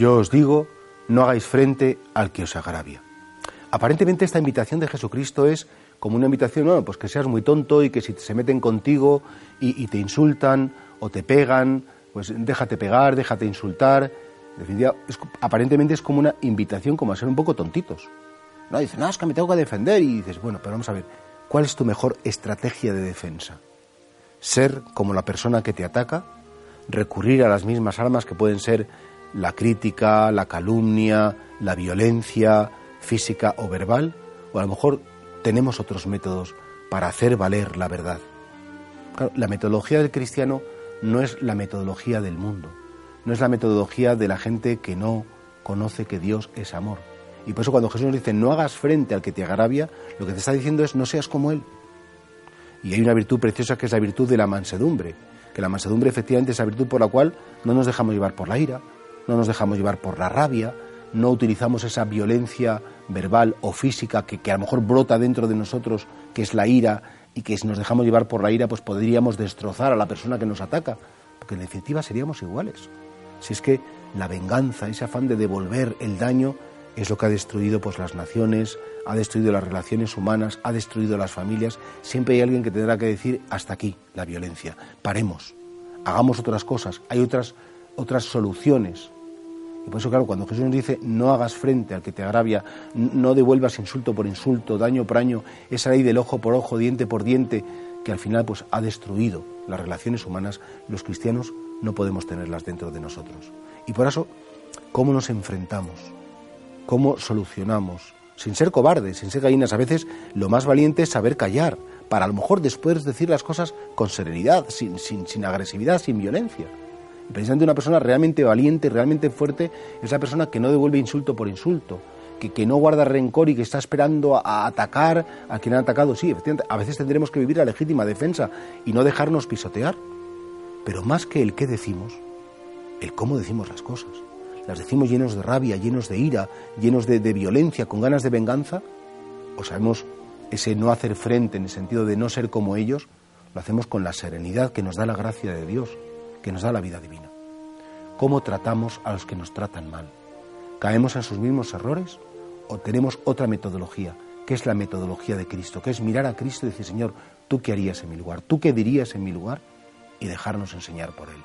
Yo os digo, no hagáis frente al que os agravia. Aparentemente esta invitación de Jesucristo es como una invitación, no, pues que seas muy tonto y que si se meten contigo y, te insultan o te pegan, pues déjate pegar, déjate insultar. aparentemente es como una invitación como a ser un poco tontitos. No, dicen, no, es que me tengo que defender. Y dices, bueno, pero vamos a ver, ¿cuál es tu mejor estrategia de defensa? ¿Ser como la persona que te ataca? ¿Recurrir a las mismas armas que pueden ser la crítica, la calumnia, la violencia física o verbal? O a lo mejor tenemos otros métodos para hacer valer la verdad. la metodología del cristiano no es la metodología del mundo, no es la metodología de la gente que no conoce que Dios es amor. Y por eso cuando Jesús nos dice no hagas frente al que te agravia, lo que te está diciendo es no seas como Él. Y hay una virtud preciosa que es la virtud de la mansedumbre, que la mansedumbre efectivamente es la virtud por la cual no nos dejamos llevar por la ira, no nos dejamos llevar por la rabia, no utilizamos esa violencia verbal o física que, a lo mejor brota dentro de nosotros, que es la ira, y que si nos dejamos llevar por la ira, pues podríamos destrozar a la persona que nos ataca, porque en definitiva seríamos iguales. Si es que la venganza, ese afán de devolver el daño, es lo que ha destruido pues las naciones, ha destruido las relaciones humanas, ha destruido las familias. Siempre hay alguien que tendrá que decir hasta aquí la violencia. Paremos, hagamos otras cosas, hay otras otras soluciones y por eso, claro, cuando Jesús nos dice no hagas frente al que te agravia, no devuelvas insulto por insulto, daño por año, esa ley del ojo por ojo, diente por diente, que al final pues ha destruido las relaciones humanas, los cristianos no podemos tenerlas dentro de nosotros. Y por eso, ¿cómo nos enfrentamos? ¿Cómo solucionamos? Sin ser cobardes, sin ser gallinas, a veces lo más valiente es saber callar, para a lo mejor después decir las cosas con serenidad, sin, sin, sin agresividad, sin violencia precisamente una persona realmente valiente, realmente fuerte, es la persona que no devuelve insulto por insulto, que, que no guarda rencor y que está esperando a, atacar a quien ha atacado. Sí, efectivamente, a veces tendremos que vivir la legítima defensa y no dejarnos pisotear. Pero más que el qué decimos, el cómo decimos las cosas. Las decimos llenos de rabia, llenos de ira, llenos de, de violencia, con ganas de venganza, o sabemos ese no hacer frente en el sentido de no ser como ellos, lo hacemos con la serenidad que nos da la gracia de Dios que nos da la vida divina. ¿Cómo tratamos a los que nos tratan mal? ¿Caemos en sus mismos errores o tenemos otra metodología, que es la metodología de Cristo, que es mirar a Cristo y decir, Señor, ¿tú qué harías en mi lugar? ¿Tú qué dirías en mi lugar? Y dejarnos enseñar por Él.